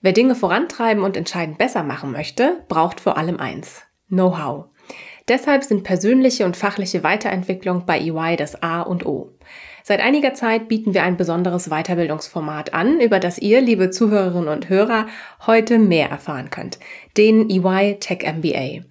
Wer Dinge vorantreiben und entscheidend besser machen möchte, braucht vor allem eins. Know-how. Deshalb sind persönliche und fachliche Weiterentwicklung bei EY das A und O. Seit einiger Zeit bieten wir ein besonderes Weiterbildungsformat an, über das ihr, liebe Zuhörerinnen und Hörer, heute mehr erfahren könnt. Den EY Tech MBA.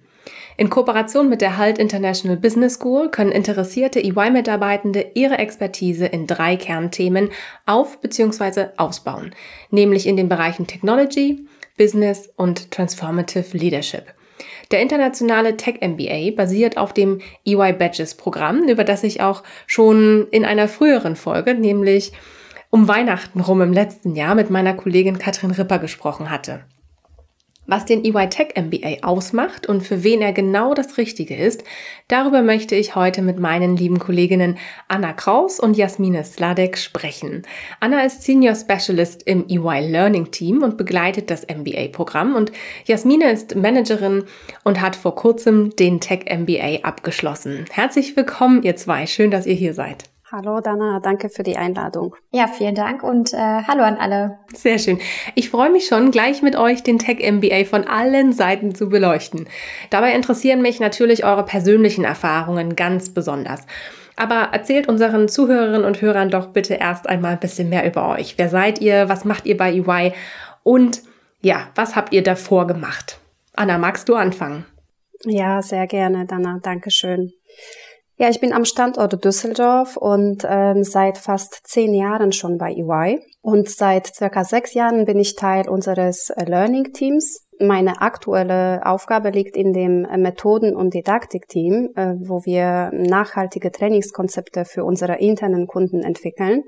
In Kooperation mit der Halt International Business School können interessierte EY-Mitarbeitende ihre Expertise in drei Kernthemen auf bzw. ausbauen, nämlich in den Bereichen Technology, Business und Transformative Leadership. Der internationale Tech MBA basiert auf dem EY Badges Programm, über das ich auch schon in einer früheren Folge, nämlich um Weihnachten rum im letzten Jahr mit meiner Kollegin Katrin Ripper gesprochen hatte. Was den EY Tech MBA ausmacht und für wen er genau das Richtige ist, darüber möchte ich heute mit meinen lieben Kolleginnen Anna Kraus und Jasmine Sladek sprechen. Anna ist Senior Specialist im EY Learning Team und begleitet das MBA-Programm und Jasmine ist Managerin und hat vor kurzem den Tech MBA abgeschlossen. Herzlich willkommen, ihr zwei. Schön, dass ihr hier seid. Hallo Dana, danke für die Einladung. Ja, vielen Dank und äh, hallo an alle. Sehr schön. Ich freue mich schon, gleich mit euch den Tech MBA von allen Seiten zu beleuchten. Dabei interessieren mich natürlich eure persönlichen Erfahrungen ganz besonders. Aber erzählt unseren Zuhörerinnen und Hörern doch bitte erst einmal ein bisschen mehr über euch. Wer seid ihr? Was macht ihr bei EY? Und ja, was habt ihr davor gemacht? Anna, magst du anfangen? Ja, sehr gerne, Dana. Dankeschön. Ja, ich bin am Standort Düsseldorf und ähm, seit fast zehn Jahren schon bei EY. Und seit circa sechs Jahren bin ich Teil unseres äh, Learning Teams. Meine aktuelle Aufgabe liegt in dem äh, Methoden- und Didaktik-Team, äh, wo wir nachhaltige Trainingskonzepte für unsere internen Kunden entwickeln.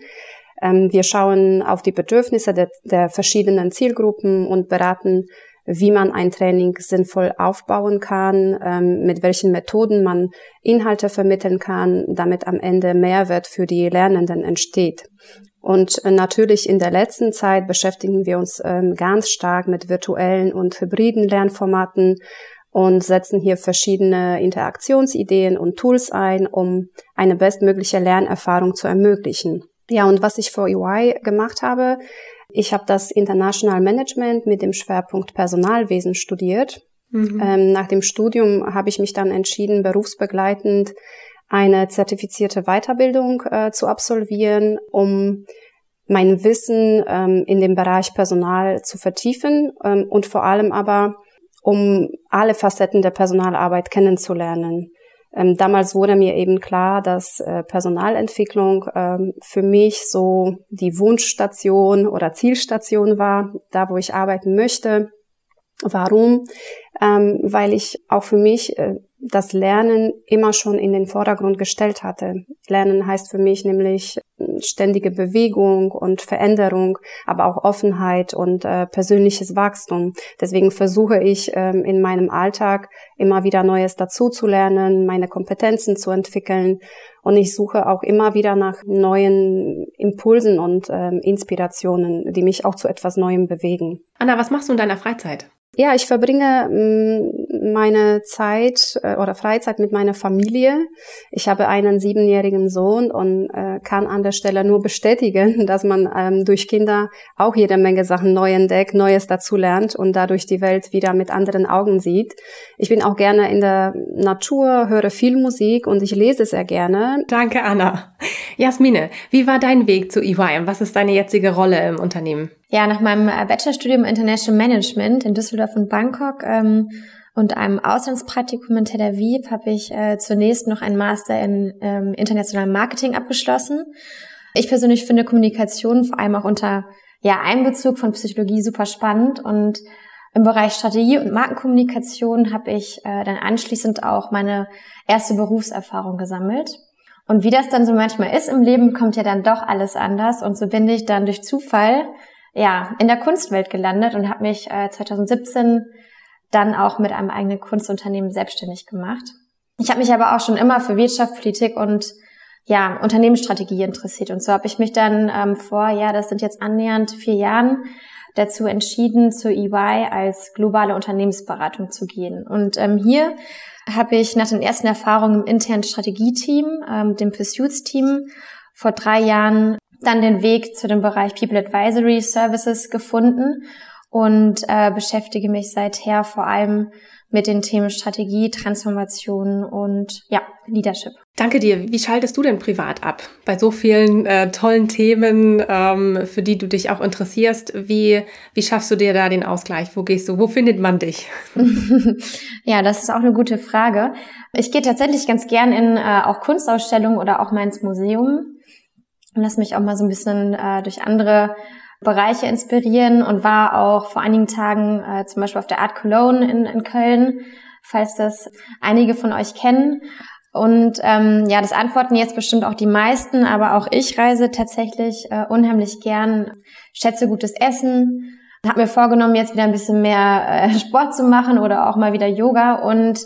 Ähm, wir schauen auf die Bedürfnisse der, der verschiedenen Zielgruppen und beraten wie man ein Training sinnvoll aufbauen kann, ähm, mit welchen Methoden man Inhalte vermitteln kann, damit am Ende Mehrwert für die Lernenden entsteht. Und äh, natürlich in der letzten Zeit beschäftigen wir uns ähm, ganz stark mit virtuellen und hybriden Lernformaten und setzen hier verschiedene Interaktionsideen und Tools ein, um eine bestmögliche Lernerfahrung zu ermöglichen. Ja, und was ich vor UI gemacht habe, ich habe das International Management mit dem Schwerpunkt Personalwesen studiert. Mhm. Ähm, nach dem Studium habe ich mich dann entschieden, berufsbegleitend eine zertifizierte Weiterbildung äh, zu absolvieren, um mein Wissen ähm, in dem Bereich Personal zu vertiefen ähm, und vor allem aber, um alle Facetten der Personalarbeit kennenzulernen. Ähm, damals wurde mir eben klar, dass äh, Personalentwicklung ähm, für mich so die Wunschstation oder Zielstation war, da wo ich arbeiten möchte. Warum? Ähm, weil ich auch für mich äh, das Lernen immer schon in den Vordergrund gestellt hatte. Lernen heißt für mich nämlich äh, ständige Bewegung und Veränderung, aber auch Offenheit und äh, persönliches Wachstum. Deswegen versuche ich ähm, in meinem Alltag immer wieder Neues dazuzulernen, meine Kompetenzen zu entwickeln und ich suche auch immer wieder nach neuen Impulsen und ähm, Inspirationen, die mich auch zu etwas Neuem bewegen. Anna, was machst du in deiner Freizeit? Ja, ich verbringe mm, meine Zeit äh, oder Freizeit mit meiner Familie. Ich habe einen siebenjährigen Sohn und äh, kann an der Stelle nur bestätigen, dass man ähm, durch Kinder auch jede Menge Sachen neu entdeckt, Neues dazu lernt und dadurch die Welt wieder mit anderen Augen sieht. Ich bin auch gerne in der Natur, höre viel Musik und ich lese sehr gerne. Danke, Anna. Jasmine, wie war dein Weg zu EY und was ist deine jetzige Rolle im Unternehmen? Ja, nach meinem äh, Bachelorstudium International Management in Düsseldorf und Bangkok ähm, und einem Auslandspraktikum in Tel Aviv habe ich äh, zunächst noch einen Master in ähm, internationalem Marketing abgeschlossen. Ich persönlich finde Kommunikation vor allem auch unter ja, Einbezug von Psychologie super spannend und im Bereich Strategie und Markenkommunikation habe ich äh, dann anschließend auch meine erste Berufserfahrung gesammelt. Und wie das dann so manchmal ist im Leben, kommt ja dann doch alles anders. Und so bin ich dann durch Zufall ja in der Kunstwelt gelandet und habe mich äh, 2017 dann auch mit einem eigenen Kunstunternehmen selbstständig gemacht. Ich habe mich aber auch schon immer für Wirtschaft, Politik und ja, Unternehmensstrategie interessiert. Und so habe ich mich dann ähm, vor, ja, das sind jetzt annähernd vier Jahren, dazu entschieden, zur EY als globale Unternehmensberatung zu gehen. Und ähm, hier habe ich nach den ersten Erfahrungen im internen Strategieteam, ähm, dem Pursuits-Team, vor drei Jahren dann den Weg zu dem Bereich People Advisory Services gefunden und äh, beschäftige mich seither vor allem mit den Themen Strategie, Transformation und ja, Leadership. Danke dir. Wie schaltest du denn privat ab? Bei so vielen äh, tollen Themen, ähm, für die du dich auch interessierst, wie, wie schaffst du dir da den Ausgleich? Wo gehst du? Wo findet man dich? ja, das ist auch eine gute Frage. Ich gehe tatsächlich ganz gern in äh, auch Kunstausstellungen oder auch mal ins Museum und lass mich auch mal so ein bisschen äh, durch andere Bereiche inspirieren und war auch vor einigen Tagen äh, zum Beispiel auf der Art Cologne in, in Köln, falls das einige von euch kennen. Und ähm, ja, das antworten jetzt bestimmt auch die meisten, aber auch ich reise tatsächlich äh, unheimlich gern, schätze gutes Essen, habe mir vorgenommen, jetzt wieder ein bisschen mehr äh, Sport zu machen oder auch mal wieder Yoga. Und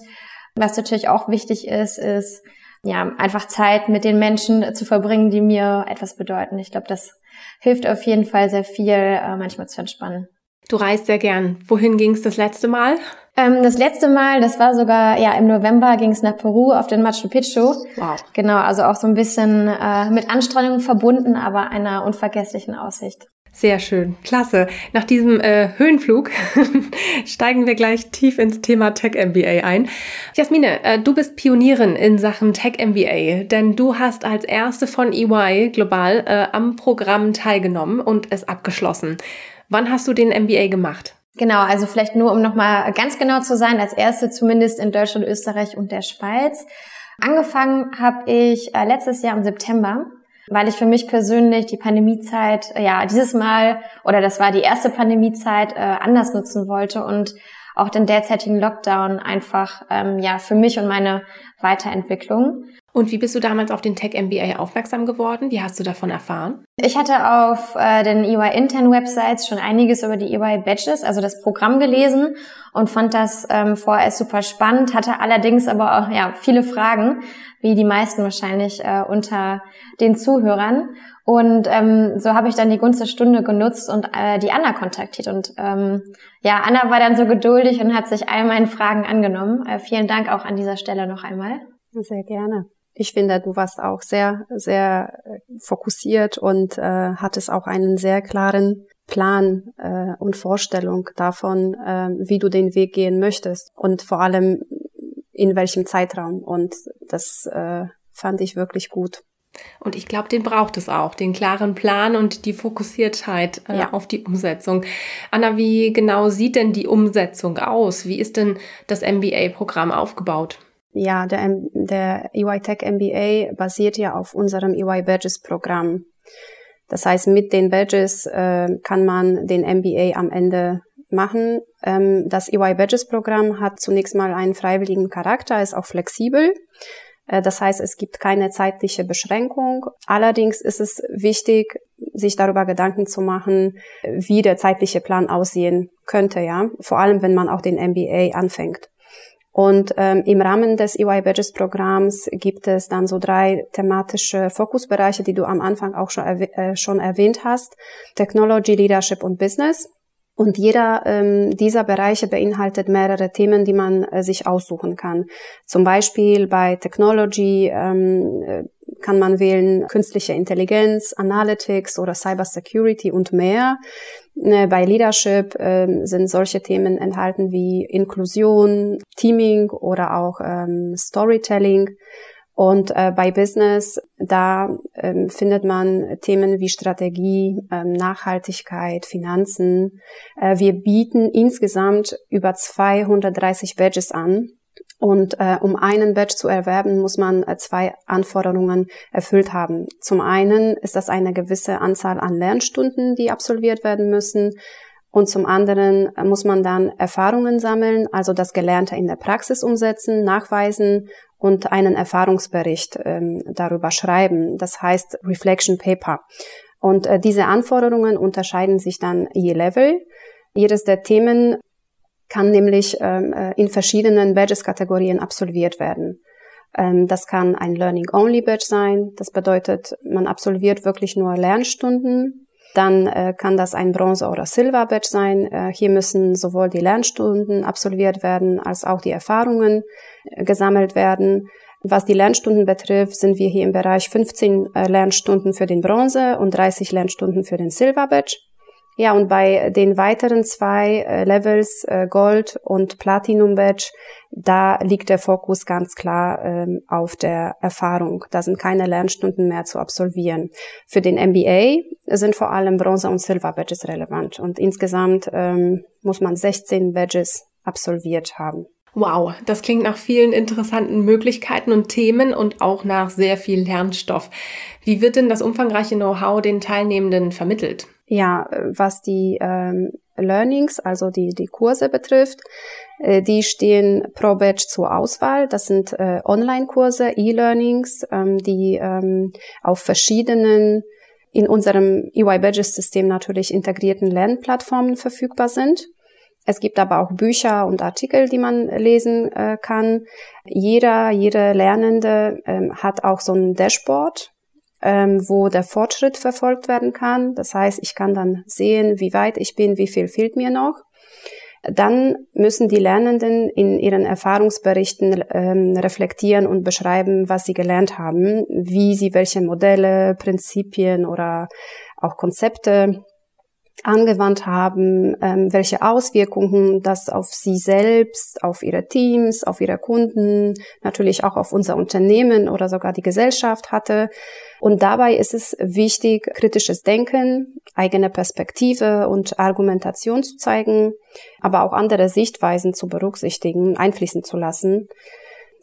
was natürlich auch wichtig ist, ist ja einfach Zeit mit den Menschen zu verbringen, die mir etwas bedeuten. Ich glaube, das hilft auf jeden Fall sehr viel, äh, manchmal zu entspannen. Du reist sehr gern. Wohin ging es das letzte Mal? Ähm, das letzte Mal, das war sogar ja im November, ging es nach Peru auf den Machu Picchu. Wow. Genau, also auch so ein bisschen äh, mit Anstrengung verbunden, aber einer unvergesslichen Aussicht. Sehr schön, klasse. Nach diesem äh, Höhenflug steigen wir gleich tief ins Thema Tech MBA ein. Jasmine, äh, du bist Pionierin in Sachen Tech MBA, denn du hast als erste von EY global äh, am Programm teilgenommen und es abgeschlossen. Wann hast du den MBA gemacht? Genau, also vielleicht nur, um nochmal ganz genau zu sein, als erste zumindest in Deutschland, Österreich und der Schweiz. Angefangen habe ich äh, letztes Jahr im September weil ich für mich persönlich die Pandemiezeit, ja, dieses Mal, oder das war die erste Pandemiezeit, äh, anders nutzen wollte und auch den derzeitigen Lockdown einfach, ähm, ja, für mich und meine Weiterentwicklung. Und wie bist du damals auf den Tech MBA aufmerksam geworden? Wie hast du davon erfahren? Ich hatte auf äh, den EY Intern Websites schon einiges über die EY Badges, also das Programm gelesen und fand das ähm, vorher super spannend, hatte allerdings aber auch ja viele Fragen, wie die meisten wahrscheinlich äh, unter den Zuhörern. Und ähm, so habe ich dann die Gunst der Stunde genutzt und äh, die Anna kontaktiert. Und ähm, ja, Anna war dann so geduldig und hat sich all meinen Fragen angenommen. Äh, vielen Dank auch an dieser Stelle noch einmal. Sehr gerne. Ich finde, du warst auch sehr, sehr äh, fokussiert und äh, hattest auch einen sehr klaren Plan äh, und Vorstellung davon, äh, wie du den Weg gehen möchtest und vor allem in welchem Zeitraum. Und das äh, fand ich wirklich gut. Und ich glaube, den braucht es auch, den klaren Plan und die Fokussiertheit äh, ja. auf die Umsetzung. Anna, wie genau sieht denn die Umsetzung aus? Wie ist denn das MBA-Programm aufgebaut? Ja, der, der EY Tech MBA basiert ja auf unserem EY Badges Programm. Das heißt, mit den Badges äh, kann man den MBA am Ende machen. Ähm, das EY Badges Programm hat zunächst mal einen freiwilligen Charakter, ist auch flexibel. Äh, das heißt, es gibt keine zeitliche Beschränkung. Allerdings ist es wichtig, sich darüber Gedanken zu machen, wie der zeitliche Plan aussehen könnte, ja. Vor allem, wenn man auch den MBA anfängt. Und ähm, im Rahmen des EY Badges Programms gibt es dann so drei thematische Fokusbereiche, die du am Anfang auch schon, erwäh äh, schon erwähnt hast. Technology, Leadership und Business. Und jeder ähm, dieser Bereiche beinhaltet mehrere Themen, die man äh, sich aussuchen kann. Zum Beispiel bei Technology ähm, äh, kann man wählen künstliche Intelligenz, Analytics oder Cybersecurity und mehr. Äh, bei Leadership äh, sind solche Themen enthalten wie Inklusion, Teaming oder auch ähm, Storytelling. Und äh, bei Business, da ähm, findet man Themen wie Strategie, ähm, Nachhaltigkeit, Finanzen. Äh, wir bieten insgesamt über 230 Badges an. Und äh, um einen Badge zu erwerben, muss man äh, zwei Anforderungen erfüllt haben. Zum einen ist das eine gewisse Anzahl an Lernstunden, die absolviert werden müssen. Und zum anderen äh, muss man dann Erfahrungen sammeln, also das Gelernte in der Praxis umsetzen, nachweisen und einen Erfahrungsbericht ähm, darüber schreiben. Das heißt Reflection Paper. Und äh, diese Anforderungen unterscheiden sich dann je Level. Jedes der Themen kann nämlich ähm, äh, in verschiedenen Badges-Kategorien absolviert werden. Ähm, das kann ein Learning-Only-Badge sein. Das bedeutet, man absolviert wirklich nur Lernstunden. Dann äh, kann das ein Bronze- oder Silver-Badge sein. Äh, hier müssen sowohl die Lernstunden absolviert werden, als auch die Erfahrungen äh, gesammelt werden. Was die Lernstunden betrifft, sind wir hier im Bereich 15 äh, Lernstunden für den Bronze und 30 Lernstunden für den Silver Badge. Ja, und bei den weiteren zwei äh, Levels, äh, Gold und Platinum Badge, da liegt der Fokus ganz klar ähm, auf der Erfahrung. Da sind keine Lernstunden mehr zu absolvieren. Für den MBA sind vor allem Bronze und Silver Badges relevant. Und insgesamt ähm, muss man 16 Badges absolviert haben. Wow, das klingt nach vielen interessanten Möglichkeiten und Themen und auch nach sehr viel Lernstoff. Wie wird denn das umfangreiche Know-how den Teilnehmenden vermittelt? Ja, was die ähm, Learnings, also die, die Kurse betrifft, äh, die stehen pro Batch zur Auswahl. Das sind äh, Online-Kurse, E-Learnings, ähm, die ähm, auf verschiedenen in unserem EY Badges System natürlich integrierten Lernplattformen verfügbar sind. Es gibt aber auch Bücher und Artikel, die man lesen äh, kann. Jeder, jede Lernende ähm, hat auch so ein Dashboard, ähm, wo der Fortschritt verfolgt werden kann. Das heißt, ich kann dann sehen, wie weit ich bin, wie viel fehlt mir noch. Dann müssen die Lernenden in ihren Erfahrungsberichten ähm, reflektieren und beschreiben, was sie gelernt haben, wie sie welche Modelle, Prinzipien oder auch Konzepte angewandt haben, ähm, welche Auswirkungen das auf sie selbst, auf ihre Teams, auf ihre Kunden, natürlich auch auf unser Unternehmen oder sogar die Gesellschaft hatte. Und dabei ist es wichtig, kritisches Denken, eigene Perspektive und Argumentation zu zeigen, aber auch andere Sichtweisen zu berücksichtigen, einfließen zu lassen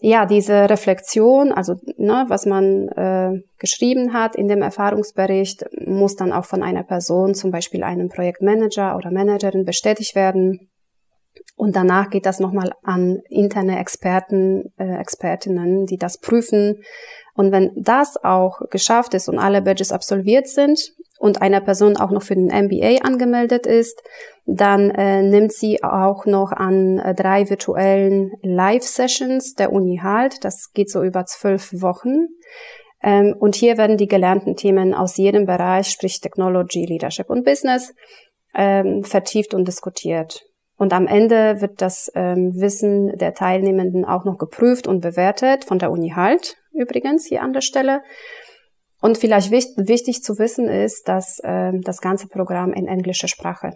ja, diese Reflexion, also ne, was man äh, geschrieben hat in dem Erfahrungsbericht, muss dann auch von einer Person, zum Beispiel einem Projektmanager oder Managerin, bestätigt werden. Und danach geht das nochmal an interne Experten, äh, Expertinnen, die das prüfen. Und wenn das auch geschafft ist und alle Badges absolviert sind, und einer Person auch noch für den MBA angemeldet ist, dann äh, nimmt sie auch noch an äh, drei virtuellen Live-Sessions der Uni halt. Das geht so über zwölf Wochen. Ähm, und hier werden die gelernten Themen aus jedem Bereich, sprich Technology, Leadership und Business, ähm, vertieft und diskutiert. Und am Ende wird das ähm, Wissen der Teilnehmenden auch noch geprüft und bewertet von der Uni halt, übrigens hier an der Stelle. Und vielleicht wichtig zu wissen ist, dass äh, das ganze Programm in englischer Sprache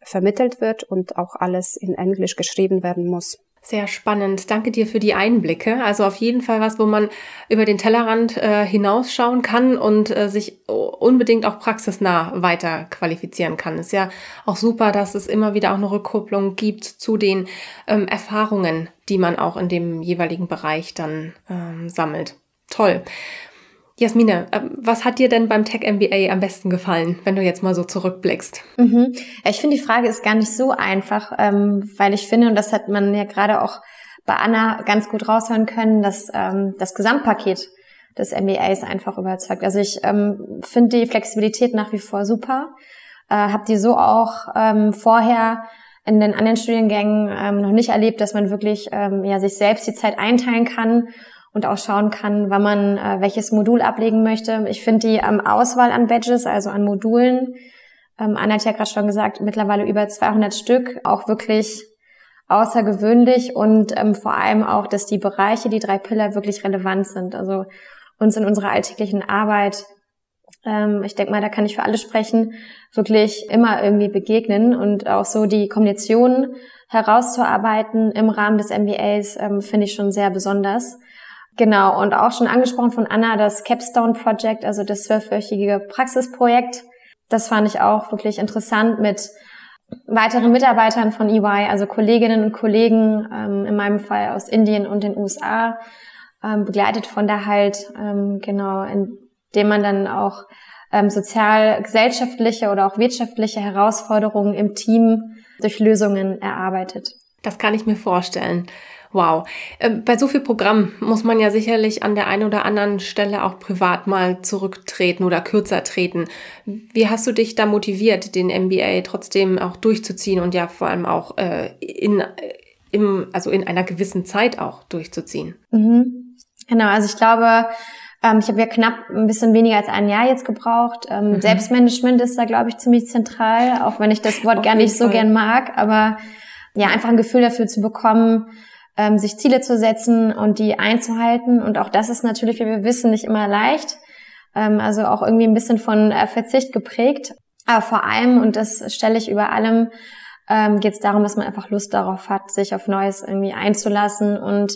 vermittelt wird und auch alles in Englisch geschrieben werden muss. Sehr spannend. Danke dir für die Einblicke. Also auf jeden Fall was, wo man über den Tellerrand äh, hinausschauen kann und äh, sich unbedingt auch praxisnah weiter qualifizieren kann. Ist ja auch super, dass es immer wieder auch eine Rückkopplung gibt zu den ähm, Erfahrungen, die man auch in dem jeweiligen Bereich dann ähm, sammelt. Toll. Jasmine, ähm, was hat dir denn beim Tech MBA am besten gefallen, wenn du jetzt mal so zurückblickst? Mhm. Ich finde, die Frage ist gar nicht so einfach, ähm, weil ich finde, und das hat man ja gerade auch bei Anna ganz gut raushören können, dass ähm, das Gesamtpaket des MBAs einfach überzeugt. Also ich finde die Flexibilität nach wie vor super. Äh, habe die so auch vorher in den anderen Studiengängen noch nicht erlebt, dass man wirklich ja sich selbst die Zeit einteilen kann und auch schauen kann, wann man äh, welches Modul ablegen möchte. Ich finde die ähm, Auswahl an Badges, also an Modulen, ähm, Anna hat ja gerade schon gesagt, mittlerweile über 200 Stück, auch wirklich außergewöhnlich und ähm, vor allem auch, dass die Bereiche, die drei Pillar wirklich relevant sind. Also uns in unserer alltäglichen Arbeit, ähm, ich denke mal, da kann ich für alle sprechen, wirklich immer irgendwie begegnen und auch so die Kombination herauszuarbeiten im Rahmen des MBAs ähm, finde ich schon sehr besonders. Genau, und auch schon angesprochen von Anna, das Capstone Project, also das zwölfwöchige Praxisprojekt. Das fand ich auch wirklich interessant mit weiteren Mitarbeitern von EY, also Kolleginnen und Kollegen, ähm, in meinem Fall aus Indien und den USA, ähm, begleitet von der halt, ähm, genau, indem man dann auch ähm, sozial-gesellschaftliche oder auch wirtschaftliche Herausforderungen im Team durch Lösungen erarbeitet. Das kann ich mir vorstellen. Wow. Ähm, bei so viel Programm muss man ja sicherlich an der einen oder anderen Stelle auch privat mal zurücktreten oder kürzer treten. Wie hast du dich da motiviert, den MBA trotzdem auch durchzuziehen und ja vor allem auch äh, in, im, also in einer gewissen Zeit auch durchzuziehen? Mhm. Genau, also ich glaube, ähm, ich habe ja knapp ein bisschen weniger als ein Jahr jetzt gebraucht. Ähm, mhm. Selbstmanagement ist da, glaube ich, ziemlich zentral, auch wenn ich das Wort gar nicht so gern mag. Aber ja, einfach ein Gefühl dafür zu bekommen, ähm, sich Ziele zu setzen und die einzuhalten. Und auch das ist natürlich, wie wir wissen, nicht immer leicht. Ähm, also auch irgendwie ein bisschen von äh, Verzicht geprägt. Aber vor allem, und das stelle ich über allem, ähm, geht es darum, dass man einfach Lust darauf hat, sich auf Neues irgendwie einzulassen und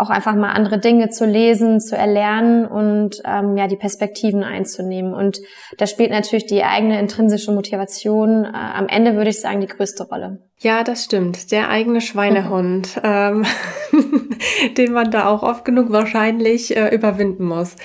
auch einfach mal andere Dinge zu lesen, zu erlernen und ähm, ja die Perspektiven einzunehmen. Und da spielt natürlich die eigene intrinsische Motivation äh, am Ende würde ich sagen die größte Rolle. Ja, das stimmt. Der eigene Schweinehund, ähm, den man da auch oft genug wahrscheinlich äh, überwinden muss.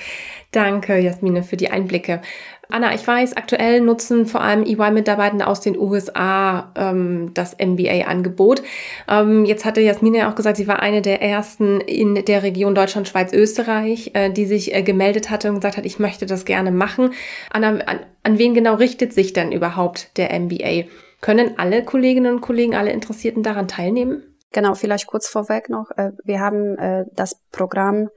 Danke, Jasmine, für die Einblicke. Anna, ich weiß, aktuell nutzen vor allem EY-Mitarbeitende aus den USA ähm, das MBA-Angebot. Ähm, jetzt hatte Jasmine ja auch gesagt, sie war eine der ersten in der Region Deutschland, Schweiz, Österreich, äh, die sich äh, gemeldet hatte und gesagt hat, ich möchte das gerne machen. Anna, an, an wen genau richtet sich denn überhaupt der MBA? Können alle Kolleginnen und Kollegen, alle Interessierten daran teilnehmen? Genau, vielleicht kurz vorweg noch. Äh, wir haben äh, das Programm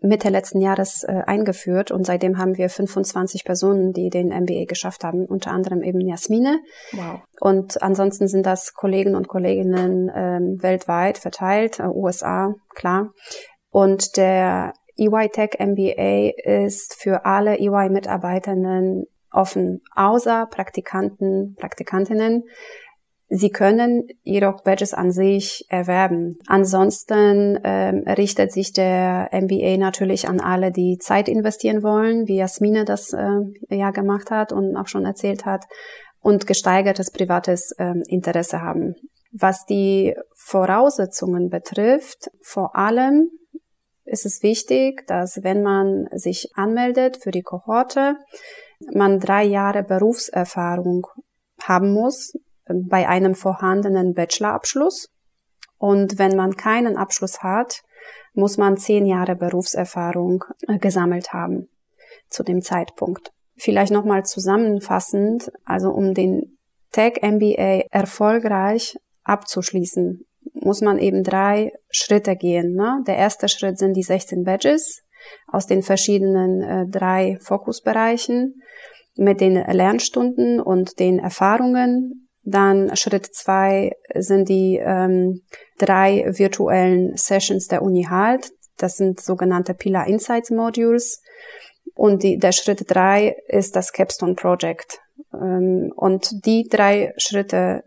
Mitte letzten Jahres äh, eingeführt und seitdem haben wir 25 Personen, die den MBA geschafft haben, unter anderem eben Jasmine. Wow. Und ansonsten sind das Kollegen und Kolleginnen ähm, weltweit verteilt, äh, USA, klar. Und der EY Tech MBA ist für alle EY-Mitarbeiterinnen offen, außer Praktikanten, Praktikantinnen. Sie können jedoch Badges an sich erwerben. Ansonsten ähm, richtet sich der MBA natürlich an alle, die Zeit investieren wollen, wie Jasmine das äh, ja gemacht hat und auch schon erzählt hat, und gesteigertes privates ähm, Interesse haben. Was die Voraussetzungen betrifft, vor allem ist es wichtig, dass wenn man sich anmeldet für die Kohorte, man drei Jahre Berufserfahrung haben muss bei einem vorhandenen Bachelorabschluss. Und wenn man keinen Abschluss hat, muss man zehn Jahre Berufserfahrung äh, gesammelt haben zu dem Zeitpunkt. Vielleicht nochmal zusammenfassend, also um den Tech MBA erfolgreich abzuschließen, muss man eben drei Schritte gehen. Ne? Der erste Schritt sind die 16 Badges aus den verschiedenen äh, drei Fokusbereichen mit den Lernstunden und den Erfahrungen dann Schritt zwei sind die ähm, drei virtuellen Sessions der Uni Halt. Das sind sogenannte Pillar Insights Modules. Und die, der Schritt drei ist das Capstone Project. Ähm, und die drei Schritte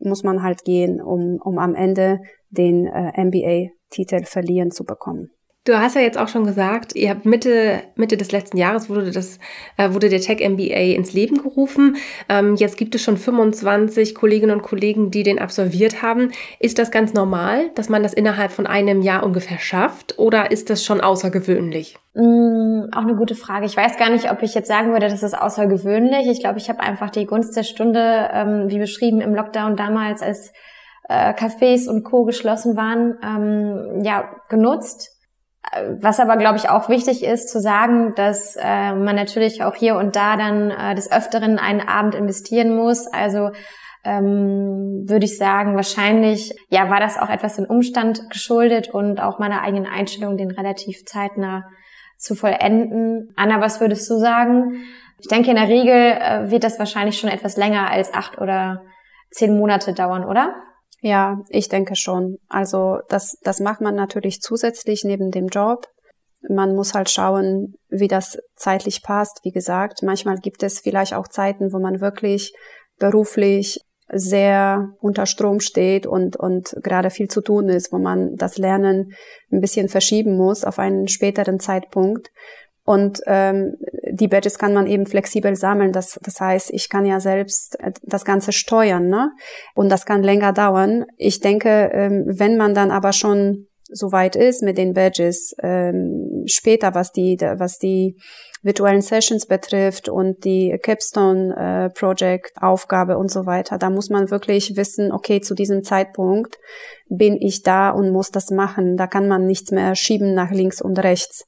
muss man halt gehen, um, um am Ende den äh, MBA-Titel verliehen zu bekommen. Du hast ja jetzt auch schon gesagt, ihr habt Mitte, Mitte des letzten Jahres wurde das, äh, wurde der Tech MBA ins Leben gerufen. Ähm, jetzt gibt es schon 25 Kolleginnen und Kollegen, die den absolviert haben. Ist das ganz normal, dass man das innerhalb von einem Jahr ungefähr schafft oder ist das schon außergewöhnlich? Mm, auch eine gute Frage. Ich weiß gar nicht, ob ich jetzt sagen würde, das ist außergewöhnlich. Ich glaube, ich habe einfach die Gunst der Stunde, ähm, wie beschrieben im Lockdown damals, als äh, Cafés und Co. geschlossen waren, ähm, ja, genutzt was aber, glaube ich, auch wichtig ist zu sagen, dass äh, man natürlich auch hier und da dann äh, des Öfteren einen Abend investieren muss. Also ähm, würde ich sagen, wahrscheinlich ja war das auch etwas in Umstand geschuldet und auch meiner eigenen Einstellung, den relativ zeitnah zu vollenden. Anna, was würdest du sagen? Ich denke, in der Regel äh, wird das wahrscheinlich schon etwas länger als acht oder zehn Monate dauern, oder? Ja, ich denke schon. Also das, das macht man natürlich zusätzlich neben dem Job. Man muss halt schauen, wie das zeitlich passt. Wie gesagt, manchmal gibt es vielleicht auch Zeiten, wo man wirklich beruflich sehr unter Strom steht und, und gerade viel zu tun ist, wo man das Lernen ein bisschen verschieben muss auf einen späteren Zeitpunkt. Und ähm, die Badges kann man eben flexibel sammeln. Das, das heißt, ich kann ja selbst äh, das Ganze steuern, ne? Und das kann länger dauern. Ich denke, ähm, wenn man dann aber schon soweit ist mit den Badges, ähm, später, was die, was die virtuellen Sessions betrifft und die Capstone äh, Project Aufgabe und so weiter. Da muss man wirklich wissen, okay, zu diesem Zeitpunkt bin ich da und muss das machen. Da kann man nichts mehr schieben nach links und rechts.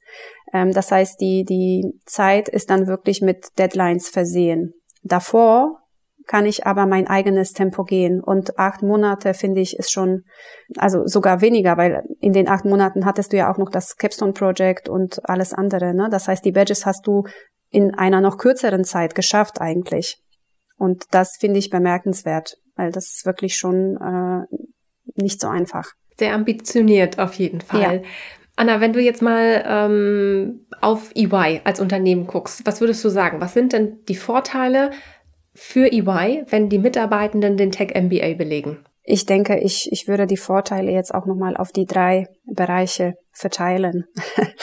Ähm, das heißt, die, die Zeit ist dann wirklich mit Deadlines versehen. Davor kann ich aber mein eigenes Tempo gehen. Und acht Monate finde ich ist schon, also sogar weniger, weil in den acht Monaten hattest du ja auch noch das Capstone Project und alles andere. Ne? Das heißt, die Badges hast du in einer noch kürzeren Zeit geschafft eigentlich. Und das finde ich bemerkenswert, weil das ist wirklich schon äh, nicht so einfach. Sehr ambitioniert auf jeden Fall. Ja. Anna, wenn du jetzt mal ähm, auf EY als Unternehmen guckst, was würdest du sagen? Was sind denn die Vorteile für EY, wenn die Mitarbeitenden den Tech MBA belegen? Ich denke, ich, ich würde die Vorteile jetzt auch nochmal auf die drei Bereiche verteilen.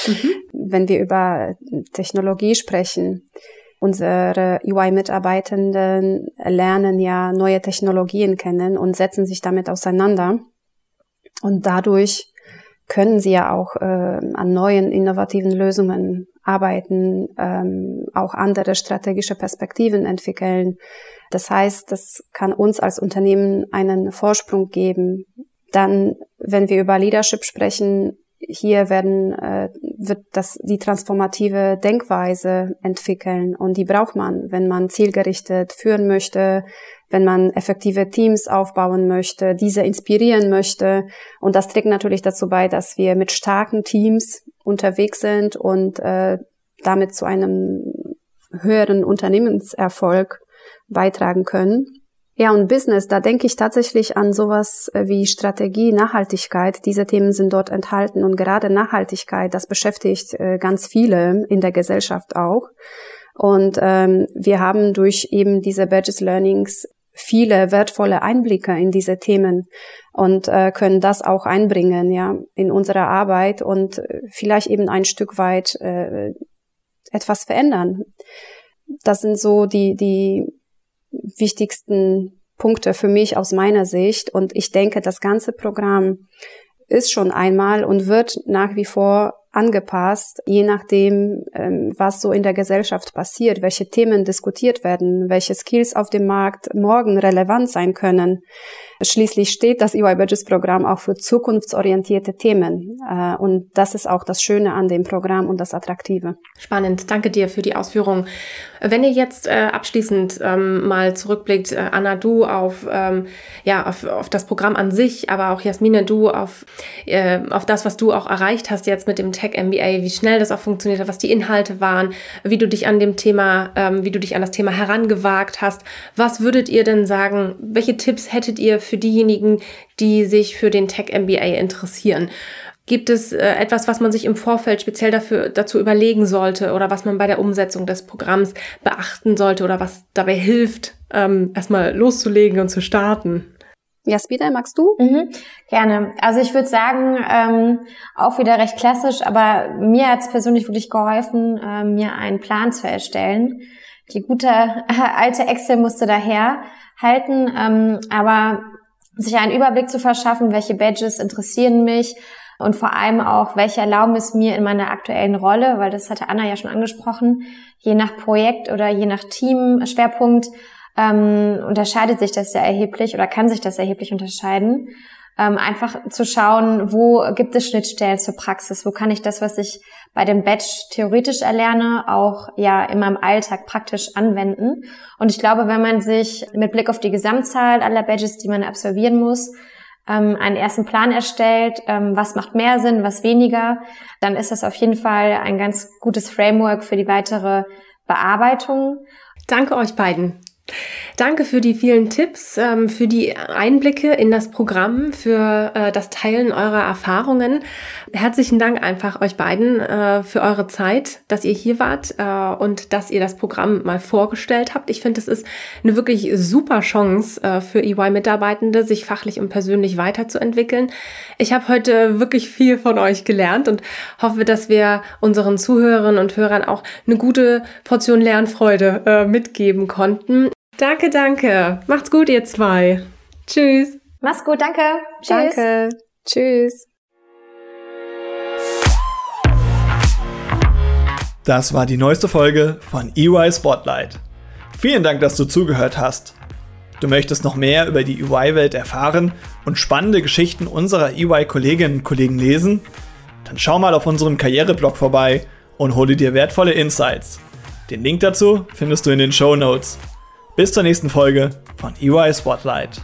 Mhm. wenn wir über Technologie sprechen, unsere UI-Mitarbeitenden lernen ja neue Technologien kennen und setzen sich damit auseinander. Und dadurch können sie ja auch äh, an neuen innovativen Lösungen arbeiten, ähm, auch andere strategische Perspektiven entwickeln. Das heißt, das kann uns als Unternehmen einen Vorsprung geben. Dann, wenn wir über Leadership sprechen, hier werden, äh, wird das, die transformative Denkweise entwickeln und die braucht man, wenn man zielgerichtet führen möchte, wenn man effektive Teams aufbauen möchte, diese inspirieren möchte. Und das trägt natürlich dazu bei, dass wir mit starken Teams unterwegs sind und äh, damit zu einem höheren Unternehmenserfolg beitragen können. Ja, und Business, da denke ich tatsächlich an sowas äh, wie Strategie, Nachhaltigkeit. Diese Themen sind dort enthalten und gerade Nachhaltigkeit, das beschäftigt äh, ganz viele in der Gesellschaft auch. Und ähm, wir haben durch eben diese Badges Learnings viele wertvolle Einblicke in diese Themen und äh, können das auch einbringen, ja, in unsere Arbeit und äh, vielleicht eben ein Stück weit äh, etwas verändern. Das sind so die, die wichtigsten Punkte für mich aus meiner Sicht. Und ich denke, das ganze Programm ist schon einmal und wird nach wie vor angepasst, je nachdem, ähm, was so in der Gesellschaft passiert, welche Themen diskutiert werden, welche Skills auf dem Markt morgen relevant sein können. Schließlich steht das EY Badges Programm auch für zukunftsorientierte Themen. Äh, und das ist auch das Schöne an dem Programm und das Attraktive. Spannend. Danke dir für die Ausführungen. Wenn ihr jetzt äh, abschließend ähm, mal zurückblickt, äh, Anna, du auf, ähm, ja, auf, auf das Programm an sich, aber auch Jasmine, du auf, äh, auf das, was du auch erreicht hast jetzt mit dem Tech MBA, wie schnell das auch funktioniert hat, was die Inhalte waren, wie du dich an dem Thema, ähm, wie du dich an das Thema herangewagt hast. Was würdet ihr denn sagen? Welche Tipps hättet ihr für für diejenigen, die sich für den Tech MBA interessieren? Gibt es äh, etwas, was man sich im Vorfeld speziell dafür, dazu überlegen sollte oder was man bei der Umsetzung des Programms beachten sollte oder was dabei hilft, ähm, erstmal loszulegen und zu starten? Jasmina, magst du? Mhm, gerne. Also ich würde sagen, ähm, auch wieder recht klassisch, aber mir hat es persönlich wirklich geholfen, äh, mir einen Plan zu erstellen. Die gute äh, alte Excel musste daher halten, ähm, aber sich einen Überblick zu verschaffen, welche Badges interessieren mich und vor allem auch, welche erlauben es mir in meiner aktuellen Rolle, weil das hatte Anna ja schon angesprochen, je nach Projekt oder je nach Team-Schwerpunkt ähm, unterscheidet sich das ja erheblich oder kann sich das erheblich unterscheiden ähm, einfach zu schauen, wo gibt es Schnittstellen zur Praxis, wo kann ich das, was ich bei dem Batch theoretisch erlerne, auch ja in meinem Alltag praktisch anwenden. Und ich glaube, wenn man sich mit Blick auf die Gesamtzahl aller Badges, die man absolvieren muss, ähm, einen ersten Plan erstellt, ähm, was macht mehr Sinn, was weniger, dann ist das auf jeden Fall ein ganz gutes Framework für die weitere Bearbeitung. Danke euch beiden. Danke für die vielen Tipps, ähm, für die Einblicke in das Programm, für äh, das Teilen eurer Erfahrungen. Herzlichen Dank einfach euch beiden äh, für eure Zeit, dass ihr hier wart äh, und dass ihr das Programm mal vorgestellt habt. Ich finde, es ist eine wirklich super Chance für EY-Mitarbeitende, sich fachlich und persönlich weiterzuentwickeln. Ich habe heute wirklich viel von euch gelernt und hoffe, dass wir unseren Zuhörerinnen und Hörern auch eine gute Portion Lernfreude mitgeben konnten. Danke, danke. Macht's gut, ihr zwei. Tschüss. Mach's gut, danke. Tschüss. Danke. Tschüss. Das war die neueste Folge von EY Spotlight. Vielen Dank, dass du zugehört hast. Du möchtest noch mehr über die EY-Welt erfahren und spannende Geschichten unserer EY-Kolleginnen und Kollegen lesen? Dann schau mal auf unserem Karriereblog vorbei und hole dir wertvolle Insights. Den Link dazu findest du in den Show Notes. Bis zur nächsten Folge von EY Spotlight.